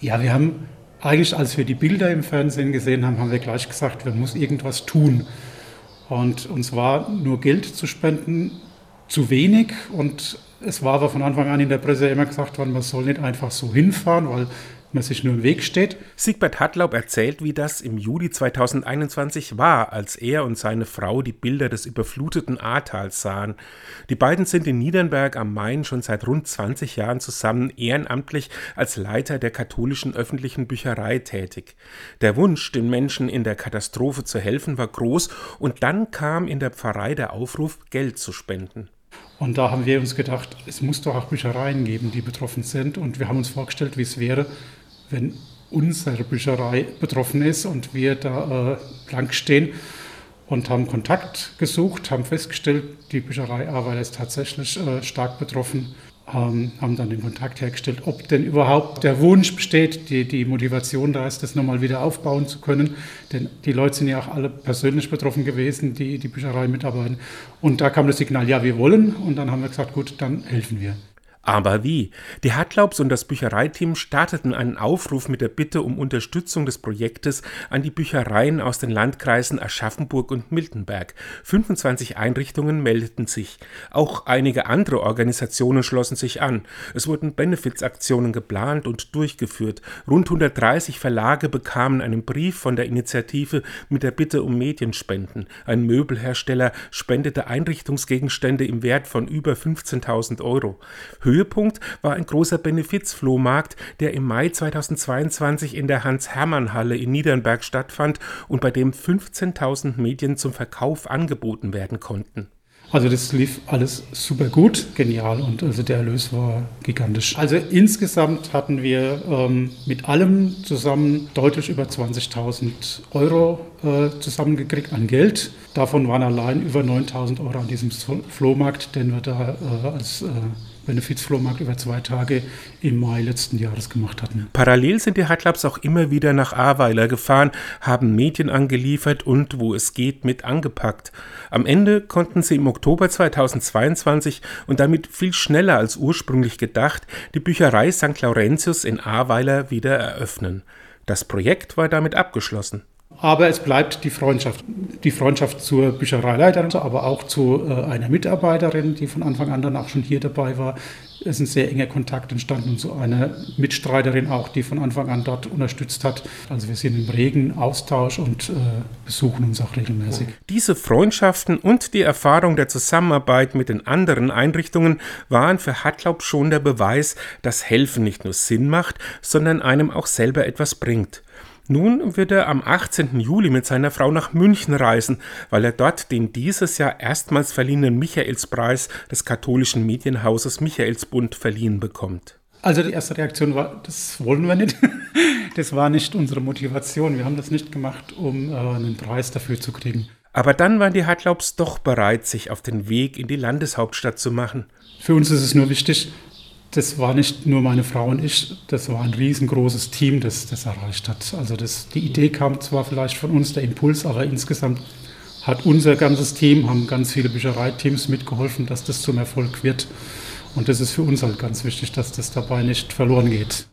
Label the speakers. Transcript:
Speaker 1: Ja, wir haben eigentlich, als wir die Bilder im Fernsehen gesehen haben, haben wir gleich gesagt, wir müssen irgendwas tun. Und uns war nur Geld zu spenden zu wenig und es war aber von Anfang an in der Presse immer gesagt worden, man soll nicht einfach so hinfahren, weil man sich nur im Weg steht.
Speaker 2: Siegbert Hartlaub erzählt, wie das im Juli 2021 war, als er und seine Frau die Bilder des überfluteten Ahrtals sahen. Die beiden sind in Niedernberg am Main schon seit rund 20 Jahren zusammen ehrenamtlich als Leiter der katholischen öffentlichen Bücherei tätig. Der Wunsch, den Menschen in der Katastrophe zu helfen, war groß und dann kam in der Pfarrei der Aufruf, Geld zu spenden.
Speaker 1: Und da haben wir uns gedacht, es muss doch auch Büchereien geben, die betroffen sind. Und wir haben uns vorgestellt, wie es wäre, wenn unsere Bücherei betroffen ist und wir da äh, blank stehen und haben Kontakt gesucht, haben festgestellt, die Bücherei Ahrweiler ist tatsächlich äh, stark betroffen, ähm, haben dann den Kontakt hergestellt, ob denn überhaupt der Wunsch besteht, die, die Motivation da ist, das nochmal wieder aufbauen zu können. Denn die Leute sind ja auch alle persönlich betroffen gewesen, die die Bücherei mitarbeiten. Und da kam das Signal, ja, wir wollen. Und dann haben wir gesagt, gut, dann helfen wir.
Speaker 2: Aber wie? Die Hartlaubs und das Büchereiteam starteten einen Aufruf mit der Bitte um Unterstützung des Projektes an die Büchereien aus den Landkreisen Aschaffenburg und Miltenberg. 25 Einrichtungen meldeten sich. Auch einige andere Organisationen schlossen sich an. Es wurden Benefizaktionen geplant und durchgeführt. Rund 130 Verlage bekamen einen Brief von der Initiative mit der Bitte um Medienspenden. Ein Möbelhersteller spendete Einrichtungsgegenstände im Wert von über 15.000 Euro. Höhe Höhepunkt war ein großer Benefizflohmarkt, der im Mai 2022 in der Hans-Hermann-Halle in Niedernberg stattfand und bei dem 15.000 Medien zum Verkauf angeboten werden konnten.
Speaker 1: Also das lief alles super gut, genial und also der Erlös war gigantisch. Also insgesamt hatten wir ähm, mit allem zusammen deutlich über 20.000 Euro äh, zusammengekriegt an Geld. Davon waren allein über 9.000 Euro an diesem Flohmarkt, den wir da äh, als äh, Benefizflohmarkt über zwei Tage im Mai letzten Jahres gemacht hatten.
Speaker 2: Parallel sind die Clubs auch immer wieder nach Ahrweiler gefahren, haben Medien angeliefert und, wo es geht, mit angepackt. Am Ende konnten sie im Oktober 2022 und damit viel schneller als ursprünglich gedacht die Bücherei St. Laurentius in Ahrweiler wieder eröffnen. Das Projekt war damit abgeschlossen.
Speaker 1: Aber es bleibt die Freundschaft. Die Freundschaft zur Büchereileiterin, aber auch zu äh, einer Mitarbeiterin, die von Anfang an dann auch schon hier dabei war. Es ist ein sehr enger Kontakt entstanden zu einer Mitstreiterin auch, die von Anfang an dort unterstützt hat. Also wir sind im regen Austausch und äh, besuchen uns auch regelmäßig.
Speaker 2: Diese Freundschaften und die Erfahrung der Zusammenarbeit mit den anderen Einrichtungen waren für Hartlaub schon der Beweis, dass Helfen nicht nur Sinn macht, sondern einem auch selber etwas bringt. Nun wird er am 18. Juli mit seiner Frau nach München reisen, weil er dort den dieses Jahr erstmals verliehenen Michaelspreis des katholischen Medienhauses Michaelsbund verliehen bekommt.
Speaker 1: Also die erste Reaktion war, das wollen wir nicht. Das war nicht unsere Motivation. Wir haben das nicht gemacht, um äh, einen Preis dafür zu kriegen.
Speaker 2: Aber dann waren die Hartlaubs doch bereit, sich auf den Weg in die Landeshauptstadt zu machen.
Speaker 1: Für uns ist es nur wichtig, das war nicht nur meine Frau und ich, das war ein riesengroßes Team, das das erreicht hat. Also das, die Idee kam zwar vielleicht von uns, der Impuls, aber insgesamt hat unser ganzes Team, haben ganz viele Büchereiteams mitgeholfen, dass das zum Erfolg wird. Und das ist für uns halt ganz wichtig, dass das dabei nicht verloren geht.